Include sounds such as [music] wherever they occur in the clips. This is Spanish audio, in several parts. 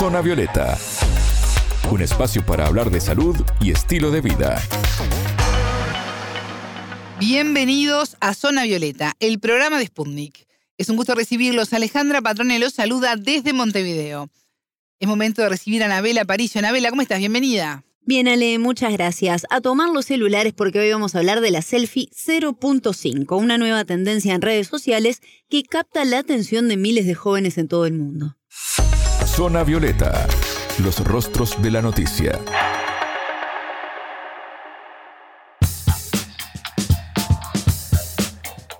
Zona Violeta, un espacio para hablar de salud y estilo de vida. Bienvenidos a Zona Violeta, el programa de Sputnik. Es un gusto recibirlos. Alejandra Patrone los saluda desde Montevideo. Es momento de recibir a Anabela Paricio. Anabela, ¿cómo estás? Bienvenida. Bien, Ale, muchas gracias. A tomar los celulares porque hoy vamos a hablar de la selfie 0.5, una nueva tendencia en redes sociales que capta la atención de miles de jóvenes en todo el mundo. Zona Violeta, los rostros de la noticia.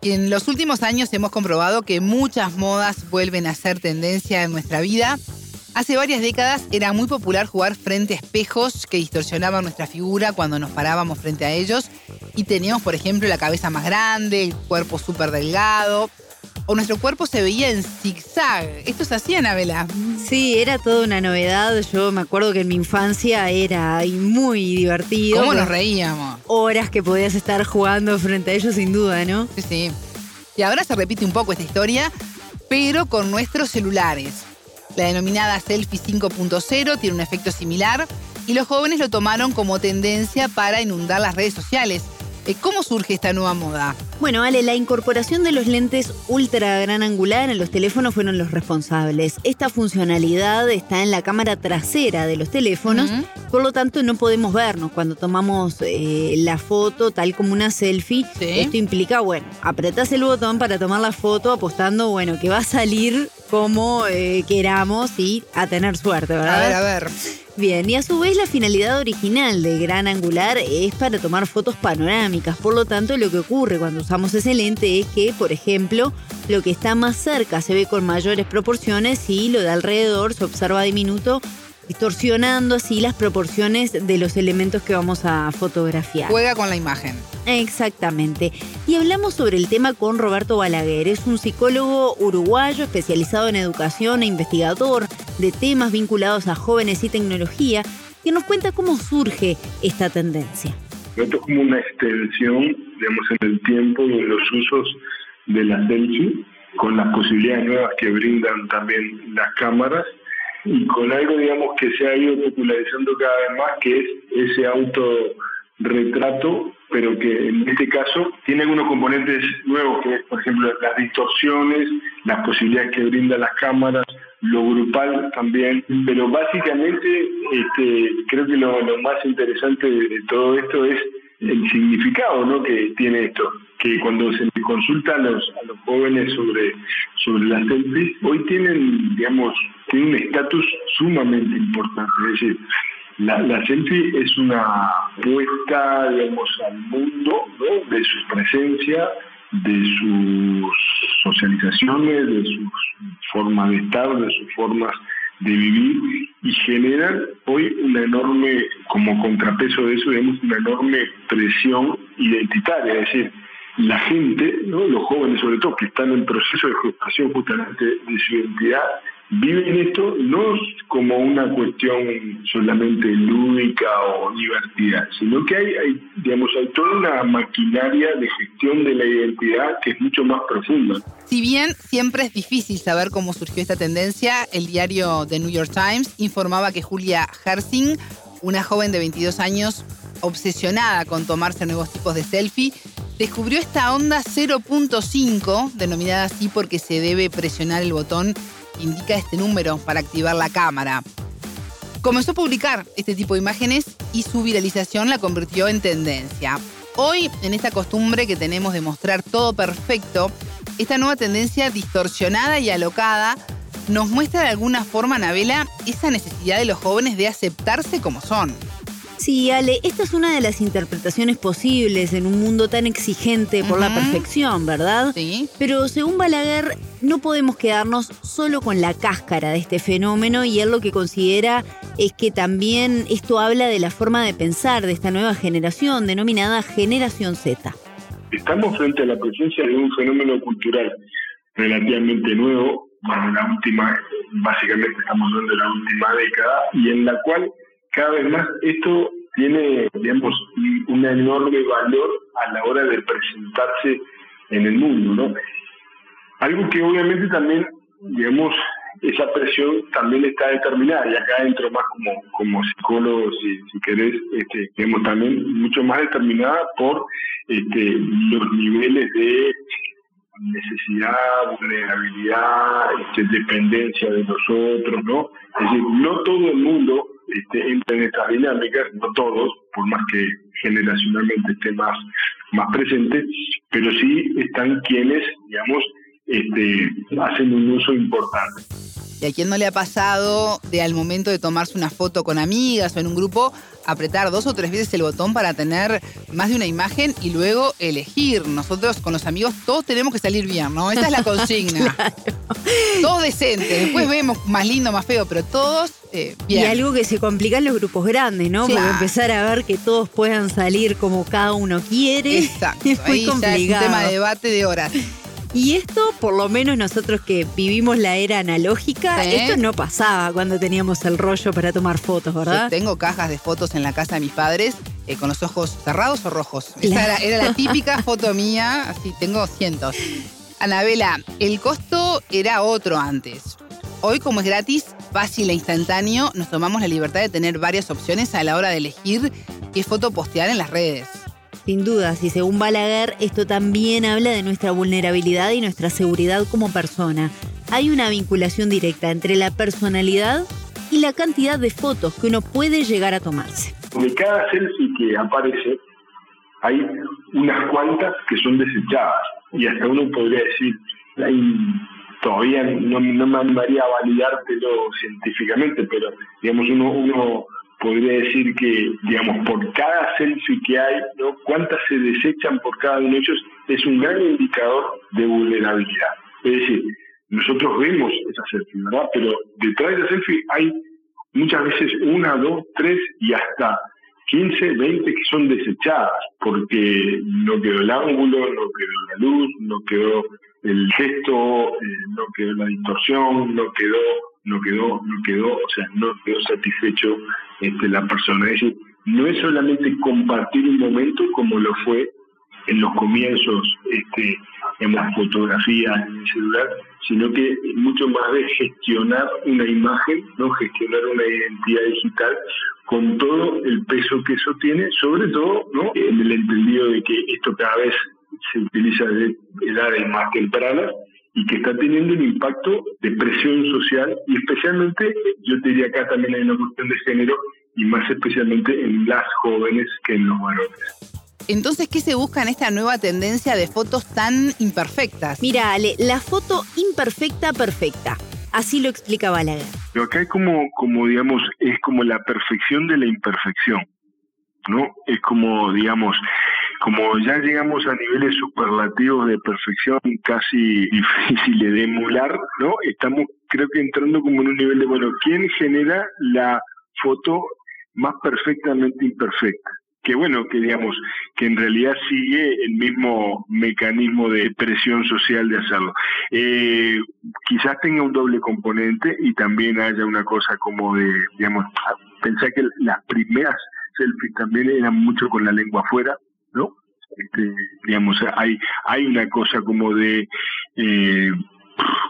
En los últimos años hemos comprobado que muchas modas vuelven a ser tendencia en nuestra vida. Hace varias décadas era muy popular jugar frente a espejos que distorsionaban nuestra figura cuando nos parábamos frente a ellos. Y teníamos, por ejemplo, la cabeza más grande, el cuerpo súper delgado, o nuestro cuerpo se veía en zigzag. ¿Esto se hacía, Anabela? Sí, era toda una novedad. Yo me acuerdo que en mi infancia era muy divertido. ¿Cómo nos reíamos? Horas que podías estar jugando frente a ellos, sin duda, ¿no? Sí, sí. Y ahora se repite un poco esta historia, pero con nuestros celulares. La denominada Selfie 5.0 tiene un efecto similar y los jóvenes lo tomaron como tendencia para inundar las redes sociales. Eh, ¿Cómo surge esta nueva moda? Bueno, Ale, la incorporación de los lentes ultra gran angular en los teléfonos fueron los responsables. Esta funcionalidad está en la cámara trasera de los teléfonos, por lo tanto no podemos vernos cuando tomamos eh, la foto tal como una selfie. Esto implica, bueno, apretás el botón para tomar la foto apostando, bueno, que va a salir como eh, queramos y a tener suerte, ¿verdad? A ver, a ver. Bien, y a su vez la finalidad original de gran angular es para tomar fotos panorámicas, por lo tanto lo que ocurre cuando usamos ese lente es que, por ejemplo, lo que está más cerca se ve con mayores proporciones y lo de alrededor se observa diminuto distorsionando así las proporciones de los elementos que vamos a fotografiar. Juega con la imagen. Exactamente. Y hablamos sobre el tema con Roberto Balaguer. Es un psicólogo uruguayo especializado en educación e investigador de temas vinculados a jóvenes y tecnología, que nos cuenta cómo surge esta tendencia. Esto es como una extensión, digamos, en el tiempo y en los usos de la selfie, con las posibilidades nuevas que brindan también las cámaras y con algo, digamos, que se ha ido popularizando cada vez más, que es ese autorretrato, pero que en este caso tiene algunos componentes nuevos, que es, por ejemplo, las distorsiones, las posibilidades que brindan las cámaras, lo grupal también, pero básicamente este, creo que lo, lo más interesante de todo esto es el significado ¿no? que tiene esto, que cuando se le consulta a los, a los jóvenes sobre, sobre las selfies, hoy tienen, digamos, tienen un estatus sumamente importante. Es decir, la, la selfie es una puesta, digamos, al mundo ¿no? de su presencia, de sus socializaciones, de sus formas de estar, de sus formas de vivir y generan hoy una enorme, como contrapeso de eso, vemos una enorme presión identitaria, es decir, la gente, ¿no? los jóvenes sobre todo, que están en proceso de gestación justamente de su identidad, viven esto no como una cuestión solamente lúdica o divertida, sino que hay, hay, digamos, hay toda una maquinaria de gestión de la identidad que es mucho más profunda. Si bien siempre es difícil saber cómo surgió esta tendencia, el diario The New York Times informaba que Julia Hersing, una joven de 22 años obsesionada con tomarse nuevos tipos de selfie, descubrió esta onda 0.5, denominada así porque se debe presionar el botón indica este número para activar la cámara. Comenzó a publicar este tipo de imágenes y su viralización la convirtió en tendencia. Hoy, en esta costumbre que tenemos de mostrar todo perfecto, esta nueva tendencia distorsionada y alocada nos muestra de alguna forma, Anabela, esa necesidad de los jóvenes de aceptarse como son. Sí, Ale, esta es una de las interpretaciones posibles en un mundo tan exigente por la perfección, ¿verdad? Sí. Pero según Balaguer, no podemos quedarnos solo con la cáscara de este fenómeno y él lo que considera es que también esto habla de la forma de pensar de esta nueva generación denominada generación Z. Estamos frente a la presencia de un fenómeno cultural relativamente nuevo, bueno, la última, básicamente estamos hablando de la última década, y en la cual cada vez más esto tiene, digamos, un enorme valor a la hora de presentarse en el mundo, ¿no? Algo que obviamente también, digamos, esa presión también está determinada y acá entro más como, como psicólogo, si, si querés, este, también mucho más determinada por este, los niveles de necesidad, vulnerabilidad, este, dependencia de nosotros, ¿no? Es decir, no todo el mundo este, entra en estas dinámicas, no todos, por más que generacionalmente esté más, más presente, pero sí están quienes, digamos, este, hacen un uso importante. ¿Y a quién no le ha pasado de al momento de tomarse una foto con amigas o en un grupo, apretar dos o tres veces el botón para tener más de una imagen y luego elegir? Nosotros con los amigos todos tenemos que salir bien, ¿no? Esa es la consigna. [laughs] Todos decentes. Después vemos más lindo, más feo, pero todos eh, bien. Y algo que se complica en los grupos grandes, ¿no? Porque Claro. empezar a ver que todos puedan salir como cada uno quiere Exacto. [laughs] es muy Ahí ya es un complicado. tema de debate de horas. Y esto, por lo menos nosotros que vivimos la era analógica, esto no pasaba cuando teníamos el rollo para tomar fotos, Yo ¿verdad? tengo cajas de fotos en la casa de mis padres eh, con los ojos cerrados o rojos. Esa era, era la típica foto mía, así tengo cientos. Anabela, el costo era otro antes. Hoy, como es gratis, fácil e instantáneo, nos tomamos la libertad de tener varias opciones a la hora de elegir qué foto postear en las redes. Sin dudas, y según Balaguer, esto también habla de nuestra vulnerabilidad y nuestra seguridad como persona. Hay una vinculación directa entre la personalidad y la cantidad de fotos que uno puede llegar a tomarse. De cada selfie que aparece, hay unas cuantas que son desechadas. Y hasta uno podría decir, hay, todavía no, me animaría a validártelo científicamente, pero digamos, uno, uno podría decir que, digamos, por cada selfie que hay, ¿no? cuántas se desechan por cada uno de ellos, es un gran indicador de vulnerabilidad. Es decir, nosotros vemos esa selfie, ¿verdad? Pero detrás de esa selfie hay muchas veces una, dos, tres y hasta 15, 20 que son desechadas porque no quedó el ángulo, no quedó la luz, no quedó el gesto, eh, no quedó la distorsión, no quedó, no quedó, no quedó, o sea, no quedó satisfecho este, la persona. Es decir, no es solamente compartir un momento como lo fue en los comienzos este, en las fotografías en el celular, sino que mucho más de gestionar una imagen, no gestionar una identidad digital con todo el peso que eso tiene, sobre todo ¿no? en el entendido de que esto cada vez se utiliza de edades más tempranas y que está teniendo un impacto de presión social y especialmente, yo te diría acá también hay una cuestión de género y más especialmente en las jóvenes que en los varones. Entonces, ¿qué se busca en esta nueva tendencia de fotos tan imperfectas? Mira, Ale, la foto imperfecta perfecta. Así lo explica Balaguer. Pero acá hay como, como digamos, es como la perfección de la imperfección, ¿no? Es como, digamos, como ya llegamos a niveles superlativos de perfección casi [laughs] difíciles de emular, ¿no? Estamos, creo que entrando como en un nivel de, bueno, ¿quién genera la foto más perfectamente imperfecta? que bueno, que digamos, que en realidad sigue el mismo mecanismo de presión social de hacerlo. Eh, quizás tenga un doble componente y también haya una cosa como de, digamos, pensar que las primeras selfies también eran mucho con la lengua afuera. Este, digamos, hay, hay una cosa como de, eh,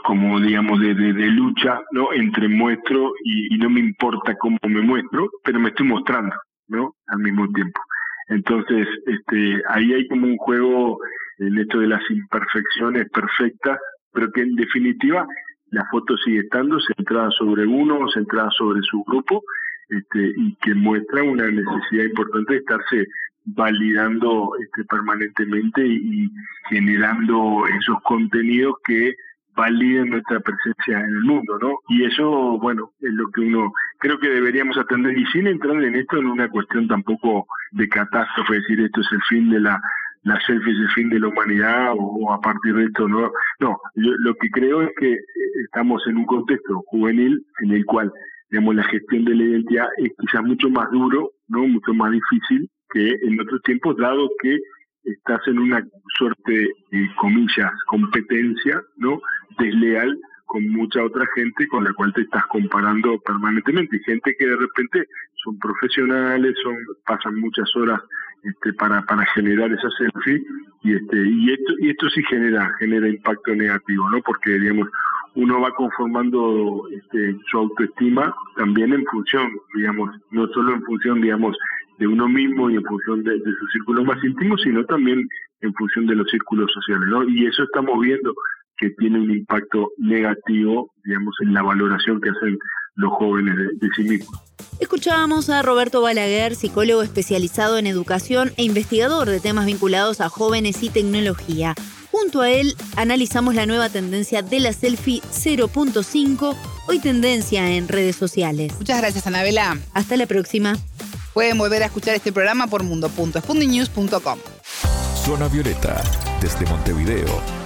como digamos, de, de, lucha, ¿no? Entre muestro y, y no me importa cómo me muestro, pero me estoy mostrando. ¿no? Al mismo tiempo. Entonces, este, ahí hay como un juego en esto de las imperfecciones perfectas, pero que en definitiva la foto sigue estando centrada sobre uno, centrada sobre su grupo, este, y que muestra una necesidad importante de estarse validando este, permanentemente y, generando esos contenidos que validen nuestra presencia en el mundo, ¿no? Y eso, bueno, es lo que uno creo que deberíamos atender. Y sin entrar en esto en una cuestión tampoco de catástrofe, decir esto es el fin de la la selfie es el fin de la humanidad o, a partir de esto no no yo, lo que creo es que estamos en un contexto juvenil en el cual digamos la gestión de la identidad es quizás mucho más duro no mucho más difícil que en otros tiempos dado que estás en una suerte de comillas competencia no desleal con mucha otra gente con la cual te estás comparando permanentemente. Y gente que de repente son profesionales son pasan muchas horas este, para para generar esa selfie y este y esto y esto sí genera genera impacto negativo no porque digamos uno va conformando este, su autoestima también en función, digamos, no solo en función, digamos, de uno mismo y en función de, de su círculo más íntimo, sino también en función de los círculos sociales, ¿no? Y eso estamos viendo que tiene un impacto negativo, digamos, en la valoración que hacen los jóvenes de, sí mismos. Escuchábamos a Roberto Balaguer, psicólogo especializado en educación e investigador de temas vinculados a jóvenes y tecnología. Junto a él analizamos la nueva tendencia de la selfie 0.5, hoy tendencia en redes sociales. Muchas gracias, Anabela. Hasta la próxima. Pueden volver a escuchar este programa por mundo.spundinews.com. Zona Violeta, desde Montevideo,